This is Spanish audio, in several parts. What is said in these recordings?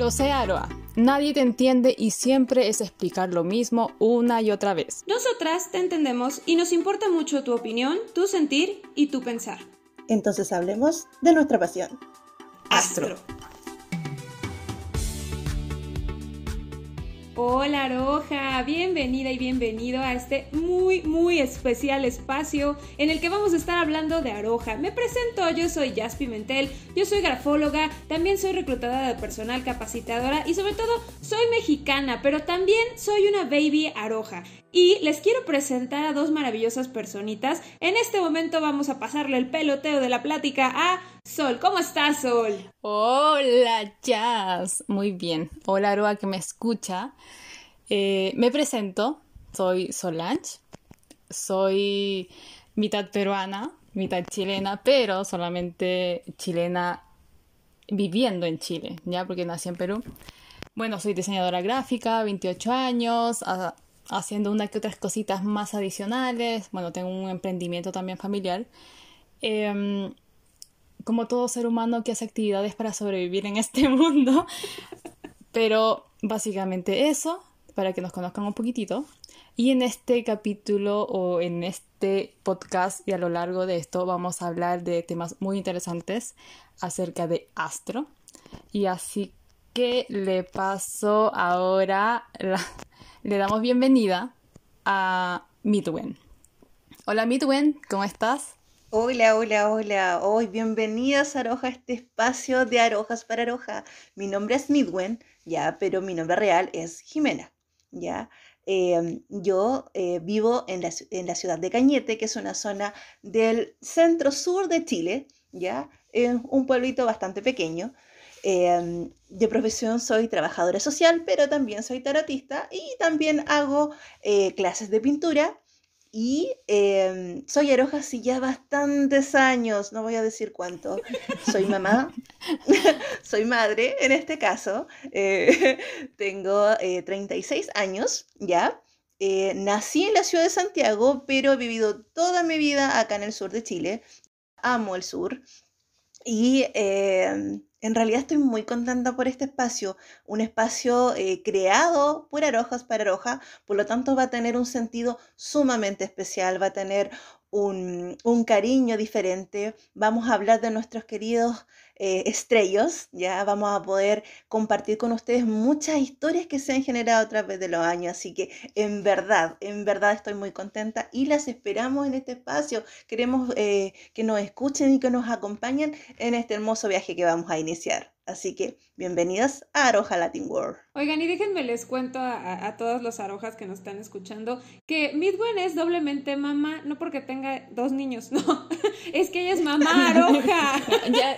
Lo sé, Aroa. Nadie te entiende y siempre es explicar lo mismo una y otra vez. Nosotras te entendemos y nos importa mucho tu opinión, tu sentir y tu pensar. Entonces hablemos de nuestra pasión. Astro. Hola Roja, bienvenida y bienvenido a este muy muy especial espacio en el que vamos a estar hablando de Aroja. Me presento, yo soy Jazz Pimentel, yo soy grafóloga, también soy reclutadora de personal capacitadora y sobre todo soy mexicana, pero también soy una baby Aroja. Y les quiero presentar a dos maravillosas personitas. En este momento vamos a pasarle el peloteo de la plática a Sol. ¿Cómo estás, Sol? Hola, Jazz. Muy bien. Hola, Aroa, que me escucha. Eh, me presento. Soy Solange. Soy mitad peruana, mitad chilena, pero solamente chilena viviendo en Chile, ¿ya? Porque nací en Perú. Bueno, soy diseñadora gráfica, 28 años, haciendo unas que otras cositas más adicionales. Bueno, tengo un emprendimiento también familiar. Em, como todo ser humano que hace actividades para sobrevivir en este mundo. Pero básicamente eso, para que nos conozcan un poquitito. Y en este capítulo o en este podcast y a lo largo de esto vamos a hablar de temas muy interesantes acerca de Astro. Y así que le paso ahora la, le damos bienvenida a Midwen. Hola Midwen, ¿cómo estás? Hola, hola, hola. Hoy bienvenidas Aroja a este espacio de Arojas para Aroja. Mi nombre es Midwen, ya, pero mi nombre real es Jimena, ya. Em, yo eh, vivo en la, en la, ciudad de Cañete, que es una zona del centro sur de Chile, ya, en un pueblito bastante pequeño. Em, de profesión soy trabajadora social, pero también soy tarotista y también hago eh, clases de pintura. Y em, soy aroja hace ya bastantes años, no voy a decir cuánto. Soy mamá, soy madre en este caso. Eh, tengo 36 eh, años ya. nací en la ciudad de Santiago, pero he vivido toda mi vida acá en el sur de Chile. Amo el sur. Y em, en realidad estoy muy contenta por este espacio, un espacio eh, creado por Arojas para Aroja, por lo tanto va a tener un sentido sumamente especial, va a tener un, un cariño diferente, vamos a hablar de nuestros queridos eh, estrellos, ya vamos a poder compartir con ustedes muchas historias que se han generado a través de los años, así que en verdad, en verdad estoy muy contenta y las esperamos en este espacio. Queremos eh, que nos escuchen y que nos acompañen en este hermoso viaje que vamos a iniciar. Así que bienvenidas a Aroja Latin World. Oigan, y déjenme les cuento a, a, todos los arojas que nos están escuchando que Midwen es doblemente mamá, no porque tenga dos niños, no, es que ella es mamá aroja. ya,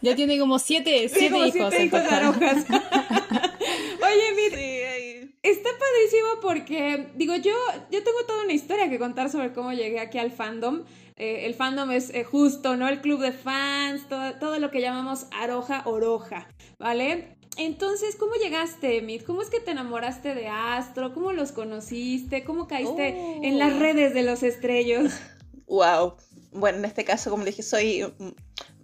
ya tiene como siete, siete hijos. Siete hijos arojas. Oye, Mid, está padrísimo porque, digo, yo, yo tengo toda una historia que contar sobre cómo llegué aquí al fandom. Eh, el fandom es eh, justo, ¿no? El club de fans, todo, todo lo que llamamos Aroja Oroja, ¿vale? Entonces, ¿cómo llegaste, Mid? ¿Cómo es que te enamoraste de Astro? ¿Cómo los conociste? ¿Cómo caíste en las oh. redes de los estrellos? Wow. Bueno, en este caso, como le dije, soy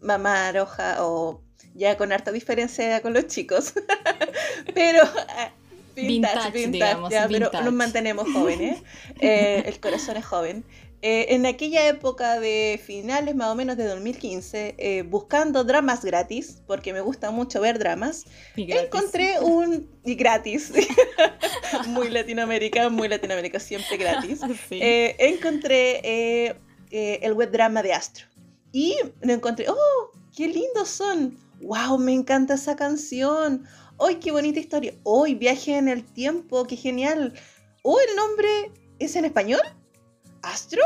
mamá Aroja o ya con harta diferencia con los chicos. pero eh, vintage, vintage, ya, pero nos mantenemos jóvenes. el corazón es joven. Eh, en aquella época de finales más o menos de 2015, eh, buscando dramas gratis, porque me gusta mucho ver dramas, encontré un... y gratis, muy Latinoamérica, muy Latinoamérica, siempre gratis. Eh, encontré el web drama de Astro. Y lo encontré, ¡oh, qué lindos son! ¡Wow, me encanta esa canción! ¡Ay, qué bonita historia! ¡Hoy viaje en el tiempo! ¡Qué genial! ¡Oh, el nombre es en español! ¿Astro?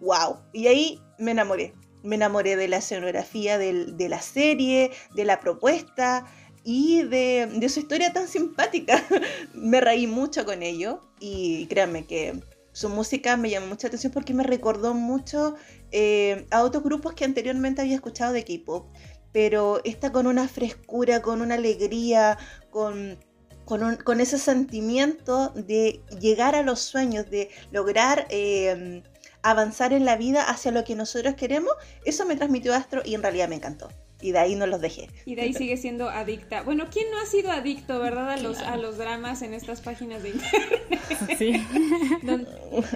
¡Wow! Y ahí me enamoré. Me enamoré de la escenografía de la serie, de la propuesta y de, su historia tan simpática. me reí mucho con ello y créanme que su música me llamó mucha atención porque me recordó mucho eh, a otros grupos que anteriormente había escuchado de K-pop. Pero está con una frescura, con una alegría, con con, ese sentimiento de llegar a los sueños, de lograr em, avanzar en la vida hacia lo que nosotros queremos, eso me transmitió Astro y en realidad me encantó. Y de ahí no los dejé. Y de ahí sigue siendo adicta. Bueno, ¿quién no ha sido adicto, verdad, a los, a los dramas en estas páginas de internet? Sí.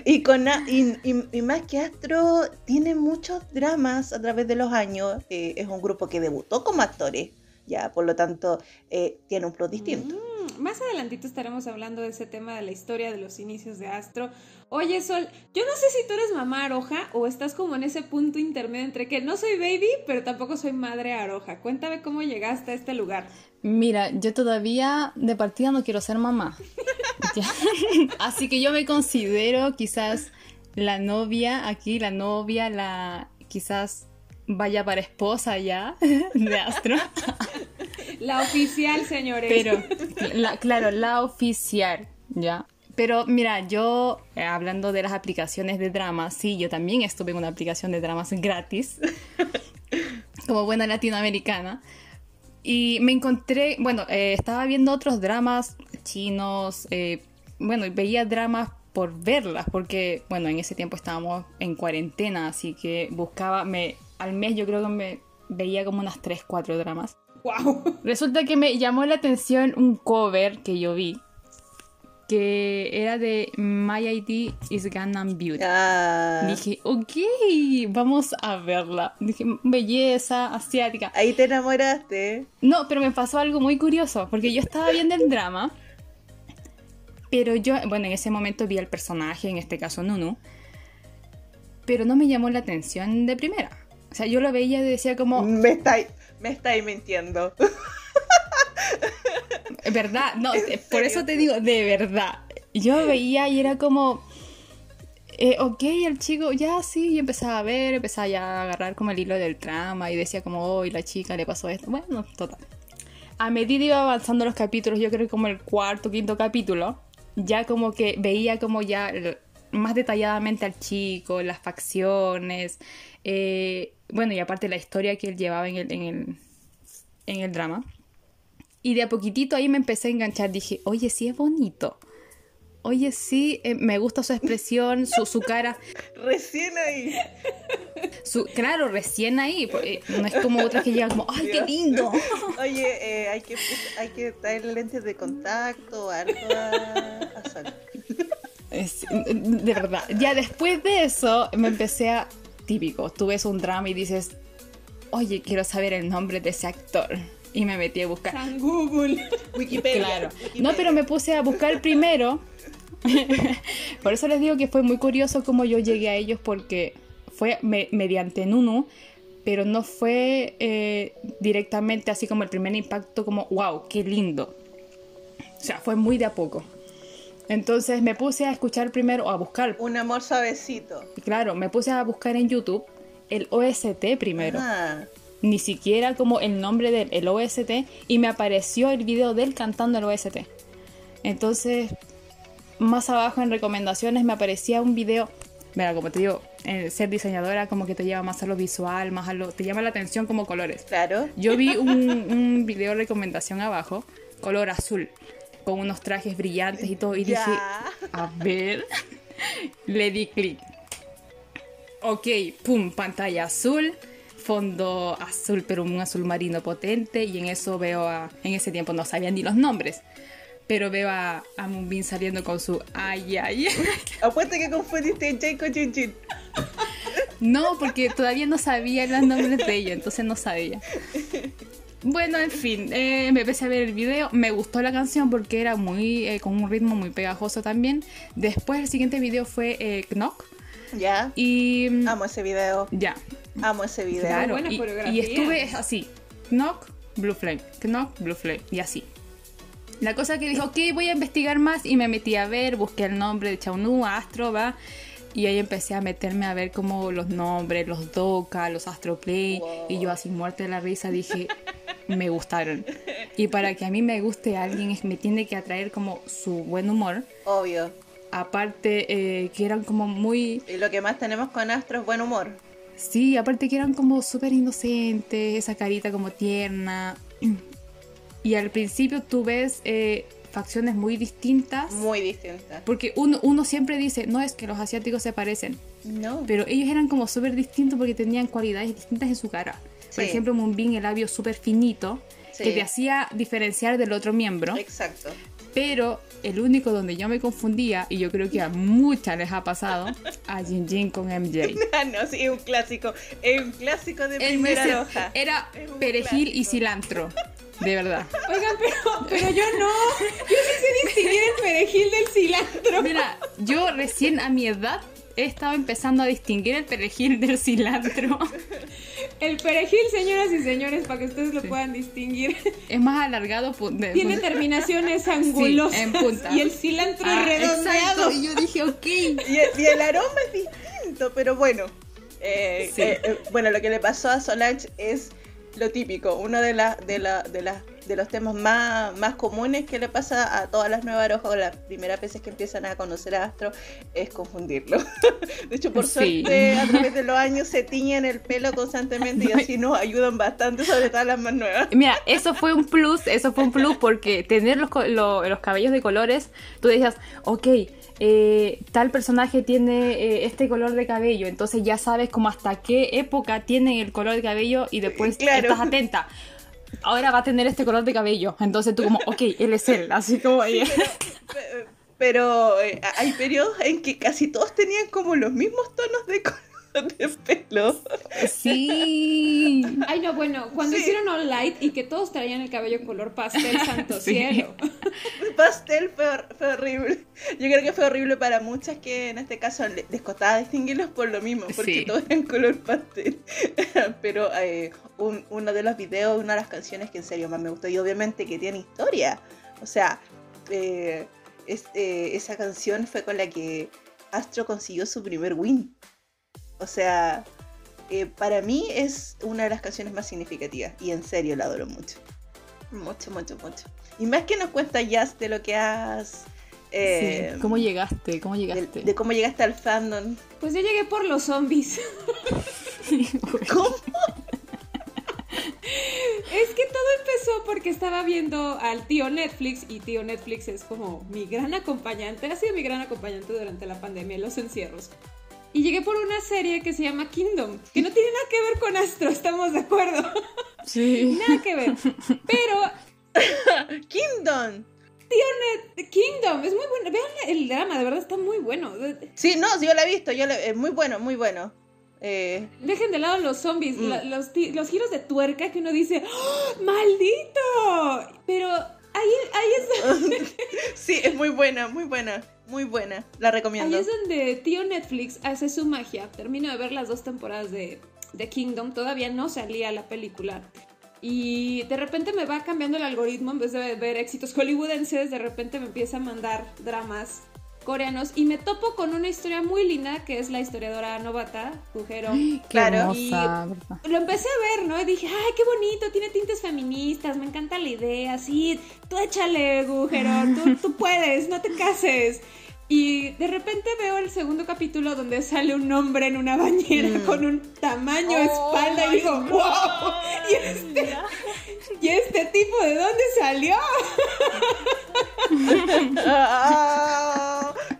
Y, con, a- y, y- y más que Astro, tiene muchos dramas a través de los años. eh, es un grupo que debutó como actores, ya, por lo tanto, eh, tiene un plot distinto. Mm, más adelantito estaremos hablando de ese tema de la historia de los inicios de Astro. Oye, Sol, yo no sé si tú eres mamá aroja o estás como en ese punto intermedio entre que no soy baby, pero tampoco soy madre aroja. Cuéntame cómo llegaste a este lugar. Mira, yo todavía de partida no quiero ser mamá. Así que yo me considero quizás la novia aquí, la novia, la quizás vaya para esposa ya de Astro. La oficial, señores. Pero, la- claro, la oficial, ¿ya? Pero mira, yo, eh, hablando de las aplicaciones de drama, sí, yo también estuve en una aplicación de dramas gratis, como buena latinoamericana, y me encontré, bueno, eh, estaba viendo otros dramas chinos, eh, bueno, y veía dramas por verlas, porque, bueno, en ese tiempo estábamos en cuarentena, así que buscaba, me, al mes yo creo que me veía como unas 3, 4 dramas. Wow. Resulta que me llamó la atención un cover que yo vi que era de My ID is Gangnam Beauty. Ah, Dije, ok, vamos a verla. Dije, belleza asiática. ahí te enamoraste. No, pero me pasó algo muy curioso, porque yo estaba viendo el drama, pero yo, bueno, en ese momento vi al personaje, en este caso Nunu, pero no me llamó la atención de primera. O sea, yo lo veía y decía como, Me estáis, me estáis mintiendo. ¿Verdad? No, ¿En te- por eso te digo, de verdad. Yo veía y era como, eh, ok, el chico, ya sí, y empezaba a ver, empezaba ya a agarrar como el hilo del trama y decía como, oh, y la chica le pasó esto. Bueno, total. A medida iba avanzando los capítulos, yo creo que como el cuarto, quinto capítulo, ya como que veía como ya más detalladamente al chico, las facciones, eh, bueno, y aparte la historia que él llevaba en el, en el, en el drama. Y de a poquitito ahí me empecé a enganchar. Dije, oye, sí es bonito. Oye, sí, eh, me gusta su expresión, su, su cara. Recién ahí. Su, claro, recién ahí. porque no es como otras que llegan como, ¡ay, qué lindo! Oye, eh, hay, que, hay que traer lentes de contacto o algo a, a Sol. Es- de verdad. Ya después de eso me empecé a... Típico, tú ves un drama y dices, oye, quiero saber el nombre de ese actor. Y me metí a buscar. San Google. Wikipedia. Claro. Wikipedia. No, pero me puse a buscar primero. Por eso les digo que fue muy curioso cómo yo llegué a ellos porque fue me- mediante Nunu, pero no fue eh, directamente así como el primer impacto como, wow, qué lindo. O sea, fue muy de a poco. Entonces me puse a escuchar primero, a buscar, Un amor suavecito. claro, me puse a buscar en YouTube el OST primero Ah, ni siquiera como el nombre del el OST y me apareció el video de él cantando el OST. Entonces, más abajo en recomendaciones me aparecía un video, mira, como te digo, ser diseñadora como que te lleva más a lo visual, más a lo, te llama la atención como colores. claro. Yo vi un, un video recomendación abajo, color azul, con unos trajes brillantes y todo, y dije, a ver, le di clic. Ok, pum, pantalla azul, fondo azul, pero un azul marino potente, y en eso veo a, en ese tiempo no sabía ni los nombres, pero veo a, a Moonbin saliendo con su ay, ay. Apuesta que confundiste Jay con Jin Jin. No, porque todavía no sabía los nombres de ella, entonces no sabía. Bueno, en fin, eh, me empecé a ver el video, me gustó la canción porque era muy eh, con un ritmo muy pegajoso también. Después el siguiente video fue eh, Knock Ya. y Amo ese video. ya, Amo ese video. claro. buena Y, coreografía. y estuve así, Knock, Blue Flame, Knock, Blue Flame y así. La cosa que dijo, ok, voy a investigar más y me metí a ver, busqué el nombre de Chaunu, Astro, va. Y ahí empecé a meterme a ver como los nombres, los Doka, los Astroplay. Y yo así muerte de la risa dije, me gustaron. Y para que a mí me guste alguien me tiene que atraer como su buen humor. Obvio. Aparte eh, que eran como muy... Y lo que más tenemos con Astro es buen humor. Sí, aparte que eran como súper inocentes, esa carita como tierna. Y al principio tú ves eh, facciones muy distintas. Muy distinta. Porque uno, uno siempre dice, no es que los asiáticos se parecen. No. Pero ellos eran como súper distintos porque tenían cualidades distintas en su cara. Por Sí. ejemplo, Moonbin, el labio súper finito, Sí. que te hacía diferenciar del otro miembro. Exacto. Pero el único donde yo me confundía, y yo creo que a muchas les ha pasado, a Jin Jin con MJ. Ah, no, sí, es un clásico. Es un clásico de El primera roja. Era perejil y cilantro. De verdad. Oigan, pero, pero yo no. Yo sí sé distinguir el perejil del cilantro. Mira, yo recién a mi edad he estado empezando a distinguir el perejil del cilantro. El perejil, señoras y señores, para que ustedes lo puedan distinguir. Es más alargado. de- Tiene terminaciones angulosas. en punta. Y el cilantro Ah, es redondeado. exacto. Y yo dije, ok. Y el, y el aroma es distinto, pero bueno. Eh, Sí. eh, eh, bueno, lo que le pasó a Solange es lo típico. Uno de, la, de, la, de, la- de los temas más, más comunes que le pasa a todas las nuevas rojas o las primeras veces que empiezan a conocer a Astro es confundirlo. De hecho, por Sí. suerte, a través de los años se tiñen el pelo constantemente y así nos ayudan bastante, sobre todo las más nuevas. Mira, eso fue un plus, eso fue un plus porque tener los, lo- los cabellos de colores, tú decías, ok, eh, tal personaje tiene eh, este color de cabello, entonces ya sabes como hasta qué época tiene el color de cabello y después Claro. estás atenta. Ahora va a tener este color de cabello, entonces tú como, ok, él es él, así como... Pe- Pero eh, hay periodos en que casi todos tenían como los mismos tonos de color de pelo. Sí. Ay, no, bueno, cuando Sí. hicieron All Light y que todos traían el cabello color pastel, santo Sí. cielo. pastel fue, fue horrible. Yo creo que fue horrible para muchas que en este caso le- les costaba distinguirlos por lo mismo, porque Sí. todos eran color pastel. Pero eh, un- uno de los videos, una de las canciones que en serio más me gustó y obviamente que tiene historia. O sea, eh, es- eh, esa canción fue con la que Astro consiguió su primer win. O sea, eh, para mí es una de las canciones más significativas y en serio la adoro mucho. Mucho, mucho, mucho. Y más que nos cuenta Jazz de lo que has... eh, Sí. ¿Cómo llegaste? ¿Cómo llegaste? de cómo llegaste al fandom. Pues yo llegué por los zombies. ¿Cómo? Es que todo empezó porque estaba viendo al tío Netflix y tío Netflix es como mi gran acompañante, ha sido mi gran acompañante durante la pandemia, los encierros. Y llegué por una serie que se llama Kingdom, que no tiene nada que ver con Astro, estamos de acuerdo. Sí. Nada que ver. Pero Kingdom. Kingdom es muy bueno. Vean el drama, de verdad está muy bueno. Sí, no, sí, yo la he visto. Yo es muy bueno, muy bueno. Eh, Dejen de lado los zombies, Mm. la- los, los giros de tuerca que uno dice, ¡Oh, ¡maldito! Pero ahí, ahí es sí, es muy buena, muy buena, muy buena. La Ahí recomiendo. es donde tío Netflix hace su magia. Termino de ver las dos temporadas de, de Kingdom. Todavía no salía la película. Y de repente me va cambiando el algoritmo. En vez de ver éxitos hollywoodenses, de repente me empieza a mandar dramas coreanos. Y me topo con una historia muy linda que es la historiadora novata, Kujero. Qué Claro. hermosa, ¿verdad? Lo empecé a ver, ¿no? Y dije, ay, qué bonito, tiene tintes feministas, me encanta la idea, sí, tú échale, Gujero, tú, tú puedes, no te cases. Y de repente veo el segundo capítulo donde sale un hombre en una bañera Mm. con un tamaño Oh espalda y digo, God. wow, ¿y este, ¿y este tipo de dónde salió?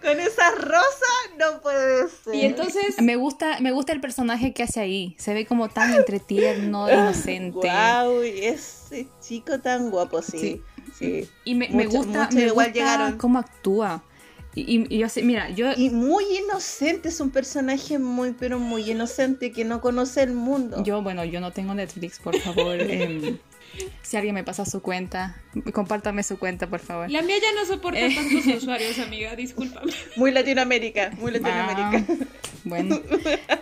Con esa rosa no puede ser. Y entonces, Me gusta, me gusta el personaje que hace ahí. Se ve como tan entretierno, inocente. Wow, ese chico tan guapo, sí. Sí. Sí. Y me, me gusta, mucho me igual gusta llegaron. cómo actúa. Y, y- y yo sé, mira, yo Y muy inocente, es un personaje muy, pero muy inocente que no conoce el mundo. Yo, bueno, yo no tengo Netflix, por favor. em, si alguien me pasa su cuenta, compártame su cuenta, por favor. la mía ya no soporta Eh. tantos usuarios, amiga, discúlpame. Muy Latinoamérica, muy Latinoamérica. Ah, bueno.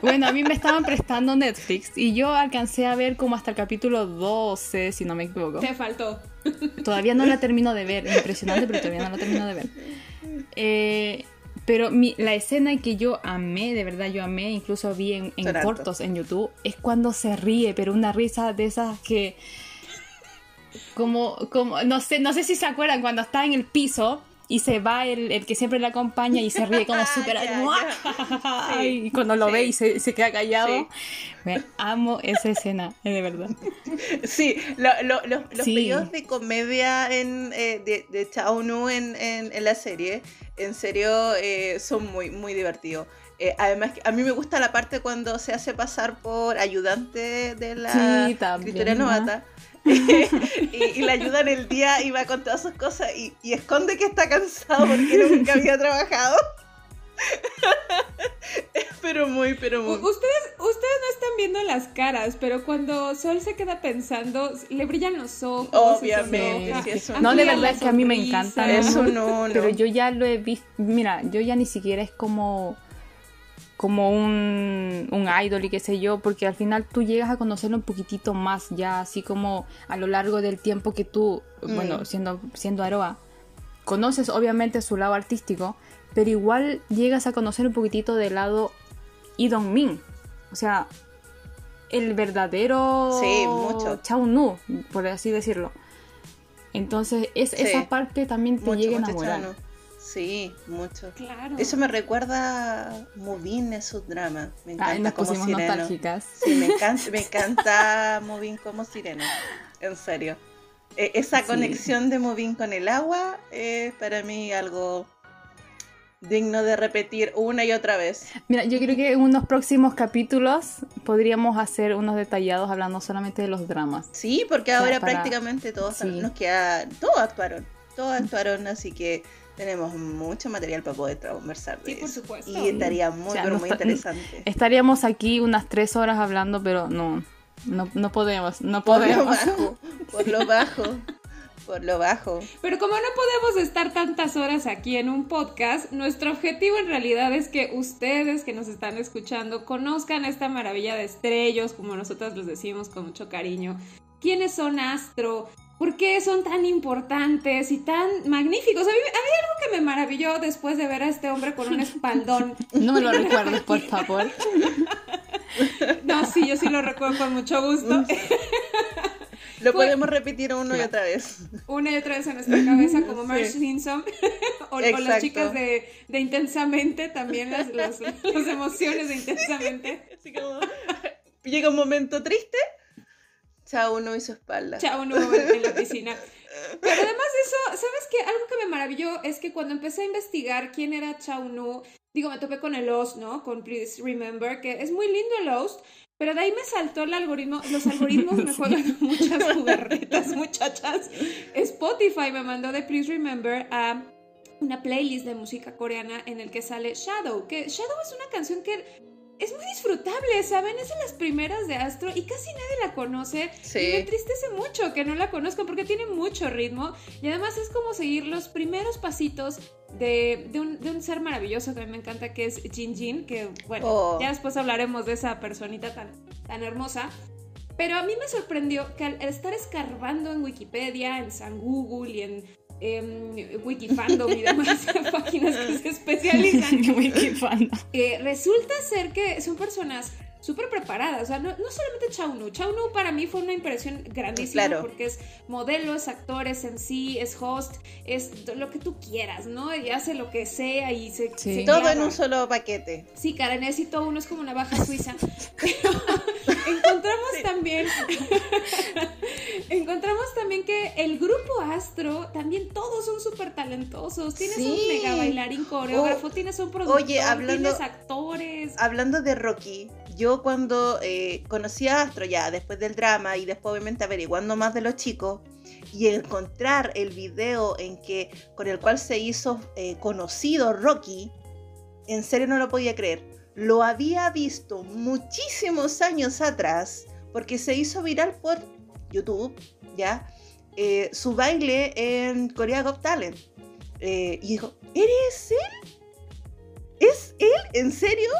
bueno, a mí me estaban prestando Netflix y yo alcancé a ver como hasta el capítulo 12, si no me equivoco. Te faltó. Todavía no la termino de ver, impresionante, pero todavía no la termino de ver. Eh, pero mi- la escena que yo amé, de verdad yo amé, incluso vi en, en cortos en YouTube, es cuando se ríe, pero una risa de esas que... Como, como, no sé, no sé si se acuerdan cuando está en el piso y se va el, el que siempre le acompaña y se ríe como súper Ya, ya. y cuando lo sí. ve y se, se queda callado. Sí. Me amo esa escena, de verdad. Sí, lo- lo- lo- los Sí. periodos de comedia en, eh, de, de Chao Nu en, en- en la serie, en serio, eh, son muy, muy divertidos. Eh, además, a mí me gusta la parte cuando se hace pasar por ayudante de la Sí, también, escritora ¿no? novata. y, y la ayuda en el día y va con todas sus cosas y, y esconde que está cansado porque nunca había trabajado. pero muy, pero U- muy. Ustedes, ustedes no están viendo las caras, pero cuando Sol se queda pensando, le brillan los ojos. Obviamente, sonroja, sí, es un- No, de verdad es que a mí me encanta. Es ¿no? uno. Pero yo ya lo he visto, mira, yo ya ni siquiera es como como un, un idol y qué sé yo, porque al final tú llegas a conocerlo un poquitito más ya, así como a lo largo del tiempo que tú, Mm. bueno, siendo, siendo Aroa, conoces obviamente su lado artístico, pero igual llegas a conocer un poquitito del lado Idong Min, o sea, el verdadero Sí, mucho. Chao Nu, por así decirlo. Entonces, es, Sí. esa parte también te Mucho, llega a enamorar. Sí, mucho. Claro. Eso me recuerda a Movin en su drama. Me encanta Ay, nos como nostálgicas. Sí, me encanta, me encanta Movin como sirena. En serio. Eh, esa Sí. conexión de Movin con el agua es para mí algo digno de repetir una y otra vez. Mira, yo creo que en unos próximos capítulos podríamos hacer unos detallados hablando solamente de los dramas. Sí, porque sea, ahora para- prácticamente todos sí. nos queda, todos actuaron, todos actuaron, así que tenemos mucho material para poder conversar de Sí, por eso. supuesto. Y estaría muy, O sea, pero no muy interesante. Estaríamos aquí unas tres horas hablando, pero no, no, no podemos, no Por lo podemos. bajo, por lo bajo, por lo bajo. Pero como no podemos estar tantas horas aquí en un podcast, nuestro objetivo en realidad es que ustedes que nos están escuchando conozcan esta maravilla de estrellos, como nosotras les decimos con mucho cariño. ¿Quiénes son Astro? ¿Por qué son tan importantes y tan magníficos? A mí, a mí maravilló después de ver a este hombre con un espaldón. No me lo recuerdes, por favor. No, sí, yo sí lo recuerdo con mucho gusto. Lo Fue- podemos repetir una y otra vez. Una y otra vez en nuestra cabeza, como Marge Sí. Simpson. o, o las chicas de, de Intensamente, también las, las, las emociones de Intensamente. Como llega un momento triste, chao uno y su espalda. Chao, no en la piscina. Pero además de eso, ¿sabes qué? Algo que me maravilló es que cuando empecé a investigar quién era Chao Nu, digo, me topé con el Host, ¿no? Con Please Remember, que es muy lindo el Host, pero de ahí me saltó el algoritmo. Los algoritmos me juegan muchas jugarretas, muchachas. Spotify me mandó de Please Remember a una playlist de música coreana en el que sale Shadow, que Shadow es una canción que es muy disfrutable, ¿saben? Es de las primeras de Astro y casi nadie la conoce. Sí. Y me entristece mucho que no la conozcan porque tiene mucho ritmo y además es como seguir los primeros pasitos de, de un, de un ser maravilloso que a mí me encanta que es Jin Jin, que bueno, Oh. ya después hablaremos de esa personita tan, tan hermosa. Pero a mí me sorprendió que al estar escarbando en Wikipedia, en San Google y en em, Wikifandom y demás páginas que se especializan Wikifandom. eh, resulta ser que son personas súper preparadas. O sea, no, no solamente Chao Nu. Chao Nu para mí fue una impresión grandísima Claro. porque es modelo, es actor, es en sí, es host, es lo que tú quieras, ¿no? Y hace lo que sea y se. Sí. se Todo en un solo paquete. Sí, cara, necesito uno, es como una baja suiza. Pero encontramos también. encontramos también que el grupo Astro, también todos son súper talentosos. Tienes Sí. un mega bailarín coreógrafo, tienes un productor, oye, hablando- tienes actores. Hablando de Rocky, yo cuando eh, conocí a Astro ya después del drama y después obviamente averiguando más de los chicos y encontrar el video en que con el cual se hizo eh, conocido Rocky, en serio no lo podía creer. Lo había visto muchísimos años atrás porque se hizo viral por YouTube, ¿ya? Eh, su baile en Korea Got Talent. Eh, y dijo, ¿eres él? ¿Es él? ¿En serio?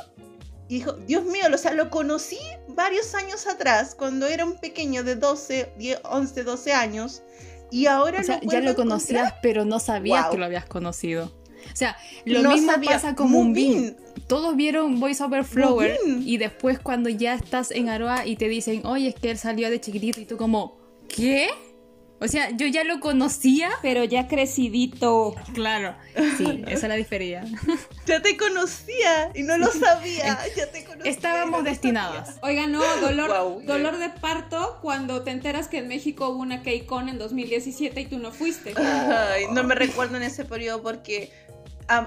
Y dijo, Dios mío, o sea, lo conocí varios años atrás, cuando era un pequeño de 12, 10, 11, 12 años, y ahora O sea, lo ya lo conocías, encontrar. pero no sabías Wow. que lo habías conocido. O sea, lo No mismo sabía. pasa con Moonbin. Todos vieron Voice Over Flower y después cuando ya estás en Aroa y te dicen, oye, es que él salió de chiquitito y tú como, ¿qué? O sea, yo ya lo conocía. Pero ya crecidito. Claro, sí, esa es la diferencia. Ya te conocía y no lo sabía. Ya te conocía. Estábamos destinadas. Oiga, no, dolor, dolor de parto cuando te enteras que en México hubo una KCON en 2017 y tú no fuiste. Ay, no me recuerdo en ese periodo porque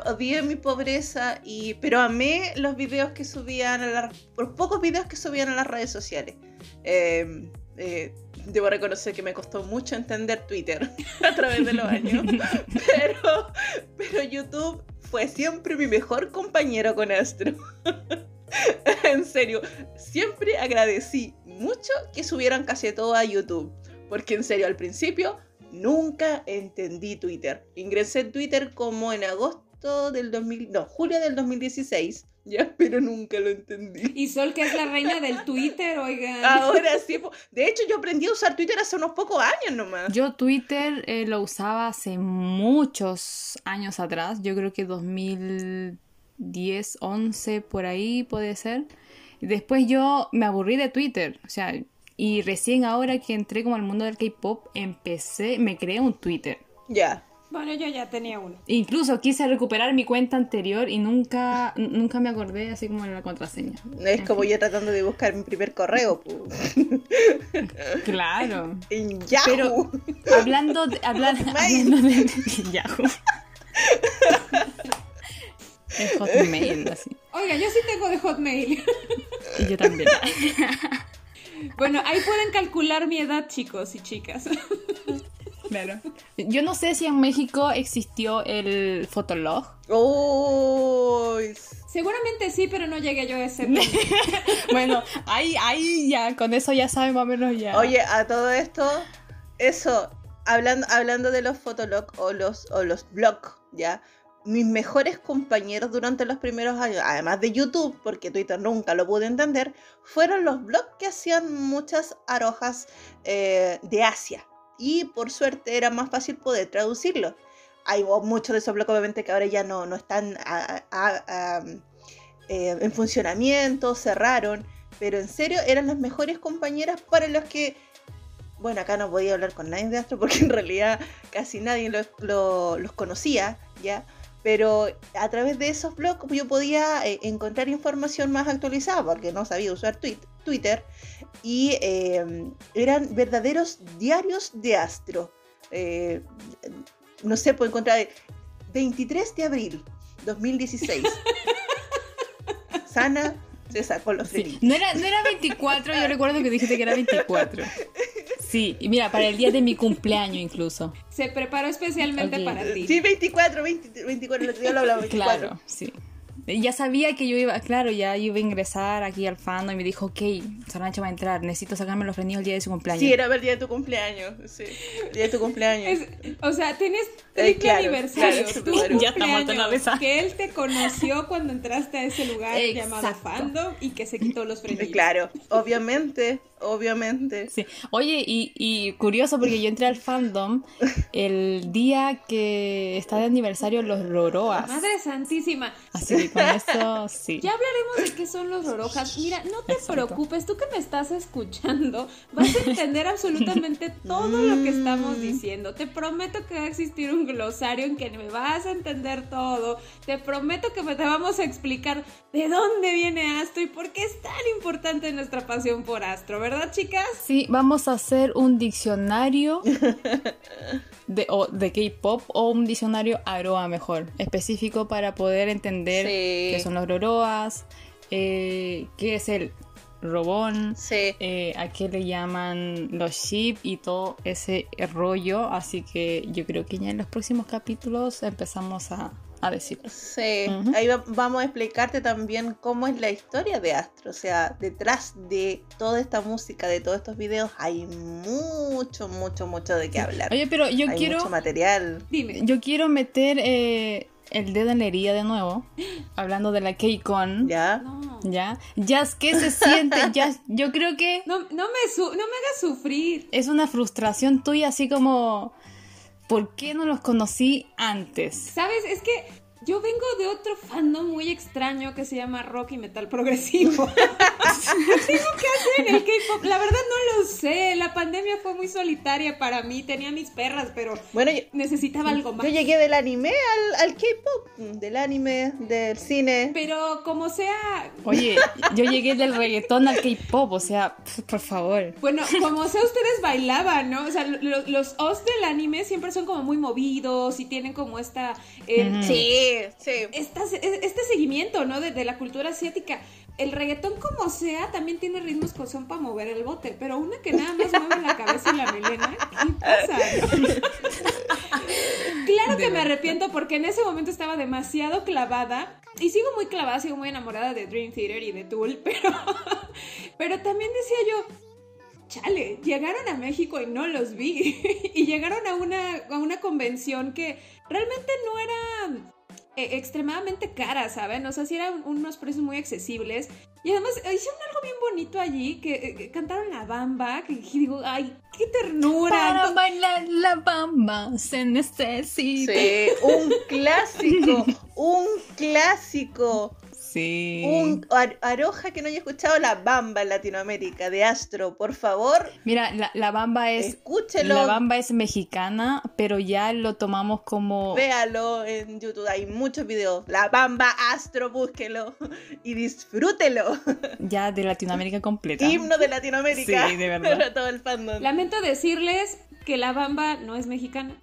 odié mi pobreza y pero amé los videos que subían a las por pocos videos que subían a las redes sociales. Eh, eh, debo reconocer que me costó mucho entender Twitter a través de los años, pero, YouTube fue siempre mi mejor compañero con Astro. en serio, siempre agradecí mucho que subieran casi todo a YouTube, porque en serio al principio nunca entendí Twitter. Ingresé en Twitter como en agosto del 2000, no, julio del 2016, ya, pero nunca lo entendí. Y Sol, que es la reina del Twitter, oigan. Ahora sí, de hecho yo aprendí a usar Twitter hace unos pocos años nomás. Yo Twitter eh, lo usaba hace muchos años atrás, yo creo que 2010, 11, por ahí puede ser. Después yo me aburrí de Twitter, o sea, y recién ahora que entré como al mundo del K-pop, empecé, me creé un Twitter. Ya. Bueno, yo ya tenía uno. Incluso quise recuperar mi cuenta anterior y nunca, nunca me acordé así como en la contraseña. Es como yo tratando de buscar mi primer correo. Claro. en Yahoo. Pero hablando de, hablando de Yahoo. Es Hotmail, así. Oiga, yo sí tengo de Hotmail. Y yo también. bueno, ahí pueden calcular mi edad, chicos y chicas. Claro. Yo no sé si en México existió el Fotolog. Uy, Seguramente sí, pero no llegué yo a ese punto. Bueno, ahí, ahí ya, con eso ya saben más o menos ya. Oye, a todo esto, eso, hablando, hablando de los fotolog o los, o los blogs, ¿ya? Mis mejores compañeros durante los primeros años, además de YouTube, porque Twitter nunca lo pude entender, fueron los blogs que hacían muchas arojas eh, de Asia. Y por suerte era más fácil poder traducirlo. Hay muchos de esos blogs, obviamente, que ahora ya no, no están eh, en funcionamiento, cerraron pero en serio eran las mejores compañeras para los que, bueno, acá no podía hablar con nadie de Astro porque en realidad casi nadie lo- lo- los conocía, ¿ya? Pero a través de esos blogs yo podía eh, encontrar información más actualizada porque no sabía usar tweet- Twitter y eh, eran verdaderos diarios de Astro. Eh, no sé, puedo encontrar 23 de abril 2016. Sana se sacó los Sí. No era, no era 24, yo recuerdo que dijiste que era 24. Sí, y mira, para el día de mi cumpleaños incluso. Se preparó especialmente Ok. para ti. Sí, 24, 20, 24, el otro día lo hablaba, 24. Claro, sí. Ya sabía que yo iba, claro, ya iba a ingresar aquí al fandom y me dijo, ok, Sarancha va a entrar, necesito sacarme los frenillos el día de su cumpleaños. Sí, era el día de tu cumpleaños. Sí, el día de tu cumpleaños. Es- o sea, tienes Eh, triple claro, aniversario. claro, tu claro. Ya está muerta la cumpleaños. Que él te conoció cuando entraste a ese lugar llamado Exacto. fandom y que se quitó los Eh, frenillos. Claro, obviamente, obviamente. Sí. Oye, y, y curioso porque yo entré al fandom el día que está de aniversario los Roroas. Madre santísima. Así que con eso, sí. Ya hablaremos de qué son los rorojas. Mira, no te Exacto. preocupes, tú que me estás escuchando, vas a entender absolutamente todo lo que estamos Mm. diciendo. Te prometo que va a existir un glosario en que me vas a entender todo. Te prometo que te vamos a explicar de dónde viene Astro y por qué es tan importante nuestra pasión por Astro, ¿verdad, chicas? Sí, vamos a hacer un diccionario de, o- de K-pop o un diccionario Aroa mejor, específico para poder entender Sí. qué son los Roroas, eh, qué es el Robón, Sí. eh, a qué le llaman los ship y todo ese rollo. Así que yo creo que ya en los próximos capítulos empezamos a, a decirlo. Sí, Ujú. ahí va- vamos a explicarte también cómo es la historia de Astro. O sea, detrás de toda esta música, de todos estos videos, hay mucho, mucho, mucho de qué hablar. Oye, pero yo hay quiero, mucho material. Dime. yo quiero meter eh, el dedo en la herida de nuevo, hablando de la K-Con. ¿Ya? No. ¿Ya? Jazz, ¿qué se siente? Jazz, yo creo que No, no me su- no me hagas sufrir. es una frustración tuya, así como, ¿por qué no los conocí antes? ¿Sabes? Es que yo vengo de otro fandom muy extraño que se llama rock y metal progresivo. Tengo que hacer en el K-pop. La verdad no lo sé. La pandemia fue muy solitaria para mí. Tenía mis perras, pero Bueno, yo, necesitaba algo más. yo llegué del anime al, al K-pop, del anime, del cine. Pero como sea, Oye, yo llegué del reggaetón al K-pop, o sea, por favor. bueno, como sea ustedes bailaban, ¿no? O sea, lo- los os del anime siempre son como muy movidos y tienen como esta... eh. Sí, sí. esta- este seguimiento, ¿no? De, de la cultura asiática. El reggaetón, como sea, también tiene ritmos que son para mover el bote, pero una que nada más mueve la cabeza y la melena, ¿qué pasa? claro que me arrepiento porque en ese momento estaba demasiado clavada y sigo muy clavada, sigo muy enamorada de Dream Theater y de Tool, pero, pero también decía yo, chale, llegaron a México y no los vi. y llegaron a una, a una convención que realmente no era eh, extremadamente cara, ¿saben? O sea, sí eran unos precios muy accesibles. Y además eh, hicieron algo bien bonito allí, que, eh, que cantaron la bamba, que, que digo, ay, qué ternura. Para bailar la bamba se necesita. Sí, un clásico, un clásico. Sí. Un Ar- Aroja que no haya escuchado la bamba en Latinoamérica de Astro, por favor, Mira, la, la bamba es. escúchelo, La bamba es mexicana, pero ya lo tomamos como. véalo en YouTube, hay muchos videos. La bamba Astro, búsquelo y disfrútelo. Ya de Latinoamérica completa. Himno de Latinoamérica. Sí, de verdad. Para todo el fandom. Lamento decirles que la bamba no es mexicana.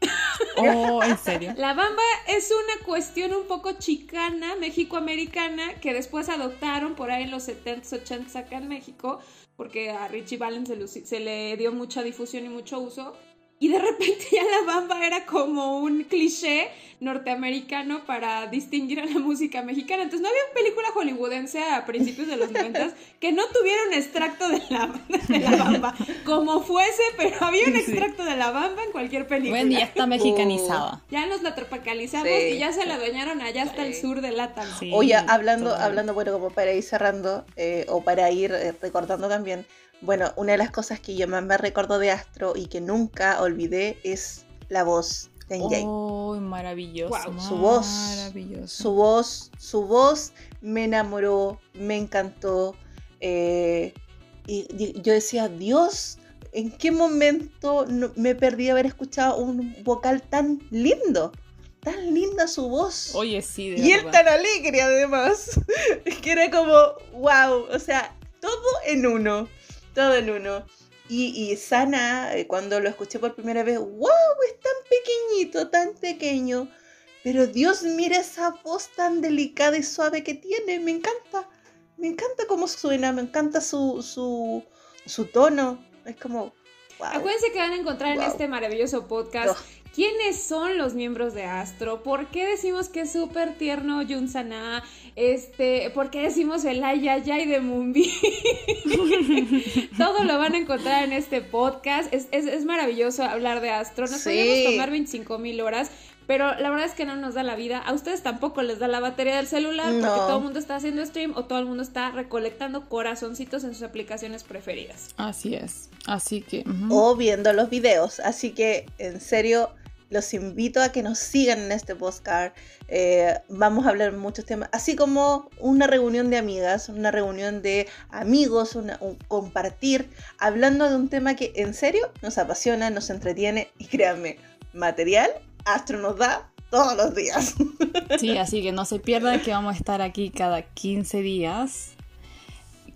Oh, en serio. La bamba es una cuestión un poco chicana, mexicoamericana, que después adoptaron por ahí en los 70s, 80s acá en México, porque a Richie Valens se, le dio mucha difusión y mucho uso. Y de repente ya la bamba era como un cliché norteamericano para distinguir a la música mexicana. Entonces no había película hollywoodense a principios de los 90 que no tuviera un extracto de la, de la bamba. Como fuese, pero había un extracto de la bamba en cualquier película. Bueno, ya está mexicanizada. Ya nos la tropicalizamos Sí. y ya se la adueñaron allá hasta el sur de Latam. Sí, Oye, hablando, hablando, bueno, como para ir cerrando, eh, o para ir eh, recordando también, bueno, una de las cosas que yo más me recuerdo de Astro y que nunca olvidé es la voz de NJ. Oh, maravilloso. Su voz, Maravilloso. Su voz, su voz me enamoró, me encantó. eh, y, y yo decía, Dios, ¿en qué momento no- me perdí de haber escuchado un vocal tan lindo? Tan linda su voz. Oye, sí, de Y él tan alegre además. Es que era como, wow, o sea, todo en uno, todo en uno. Y, y Sana, eh, cuando lo escuché por primera vez, wow, es tan pequeñito, tan pequeño. Pero Dios, mira esa voz tan delicada y suave que tiene, me encanta. Me encanta cómo suena, me encanta su, su, su tono. Es como, wow. Acuérdense que van a encontrar en este maravilloso podcast. Quiénes son los miembros de Astro, por qué decimos que es súper tierno Jun Sana, este, por qué decimos el ay ay ay de Mumbi. Todo lo van a encontrar en este podcast. Es, es- es maravilloso hablar de Astro. Nos Sí. podemos tomar 25 mil horas. Pero la verdad es que no nos da la vida. A ustedes tampoco les da la batería del celular porque todo el mundo está haciendo stream o todo el mundo está recolectando corazoncitos en sus aplicaciones preferidas. Así es. Así que. o viendo los videos. Así que, en serio, los invito a que nos sigan en este postcard. Eh, vamos a hablar muchos temas, así como una reunión de amigas, una reunión de amigos, una- un compartir, hablando de un tema que en serio nos apasiona, nos entretiene y créanme, material, Astro nos da todos los días. Sí, así que no se pierdan que vamos a estar aquí cada 15 días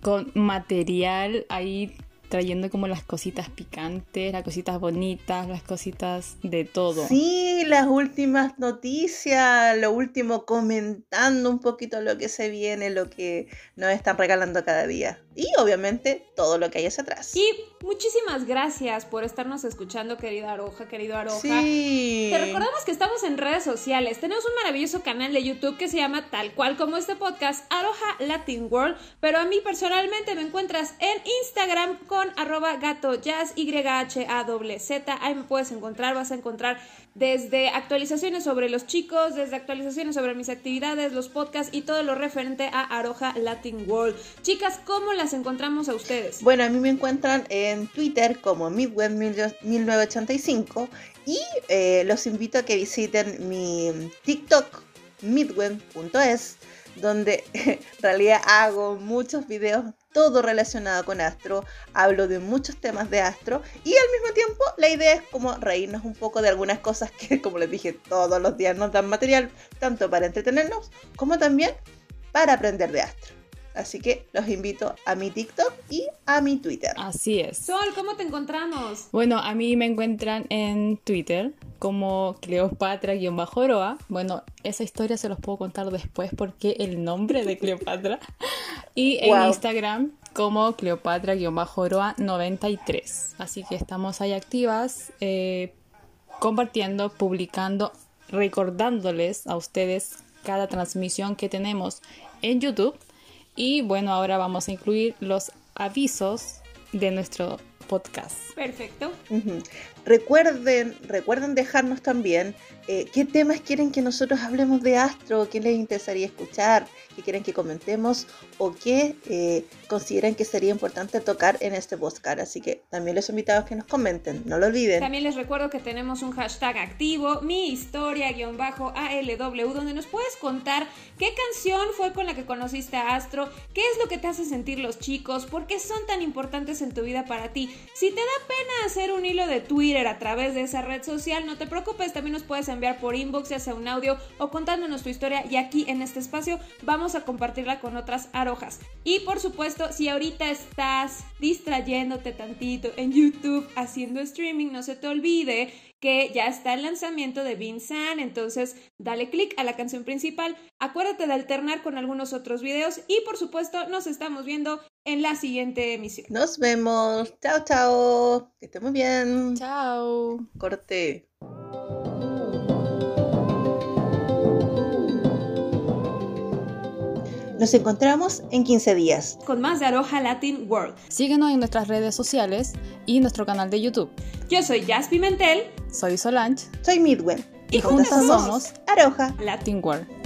con material ahí trayendo como las cositas picantes, las cositas bonitas, las cositas de todo. Sí, las últimas noticias, lo último comentando un poquito lo que se viene, lo que nos están regalando cada día. Y obviamente todo lo que hay hacia atrás. Y muchísimas gracias por estarnos escuchando, querida Aroja, querido Aroja. Sí. Te recordamos que estamos en redes sociales. Tenemos un maravilloso canal de YouTube que se llama tal cual como este podcast, Aroja Latin World. Pero a mí personalmente me encuentras en Instagram con arroba gato jazz, Y-H-A-Z. Ahí me puedes encontrar, vas a encontrar desde actualizaciones sobre los chicos, desde actualizaciones sobre mis actividades, los podcasts y todo lo referente a Aroja Latin World. Chicas, ¿cómo las encontramos a ustedes? Bueno, a mí me encuentran en Twitter como Midweb1985 y eh, los invito a que visiten mi TikTok, midweb.es, donde en realidad hago muchos videos, todo relacionado con astro, hablo de muchos temas de astro y al mismo tiempo la idea es como reírnos un poco de algunas cosas que, como les dije, todos los días nos dan material, tanto para entretenernos como también para aprender de astro. Así que los invito a mi TikTok y a mi Twitter. Así es. Sol, ¿cómo te encontramos? Bueno, a mí me encuentran en Twitter como Cleopatra-Oroa. Bueno, esa historia se los puedo contar después porque el nombre de Cleopatra. y en Wow. Instagram como Cleopatra-Oroa 93. Así que estamos ahí activas, eh, compartiendo, publicando, recordándoles a ustedes cada transmisión que tenemos en YouTube. Y bueno, ahora vamos a incluir los avisos de nuestro podcast. Perfecto. Recuerden, recuerden dejarnos también eh, qué temas quieren que nosotros hablemos de Astro, qué les interesaría escuchar, qué quieren que comentemos o qué eh, consideran que sería importante tocar en este podcast. Así que también les invitamos a que nos comenten, no lo olviden. También les recuerdo que tenemos un hashtag activo, mi historia-alw, donde nos puedes contar qué canción fue con la que conociste a Astro, qué es lo que te hace sentir los chicos, por qué son tan importantes en tu vida para ti. Si te da pena hacer un hilo de Twitter a través de esa red social, no te preocupes, también nos puedes enviar por inbox, ya sea un audio o contándonos tu historia y aquí en este espacio vamos a compartirla con otras arojas. Y por supuesto, si ahorita estás distrayéndote tantito en YouTube haciendo streaming, no se te olvide que ya está el lanzamiento de Vinsan, entonces dale click a la canción principal, acuérdate de alternar con algunos otros videos y por supuesto nos estamos viendo en la siguiente emisión. Nos vemos. Chao, chao. Que estén muy bien. Chao. Corte. Nos encontramos en 15 días. Con más de Aroha Latin World. Síguenos en nuestras redes sociales y nuestro canal de YouTube. Yo soy Jazz Pimentel, Soy Solange Soy Midwen. y juntas somos Aroja. Latin Latin World.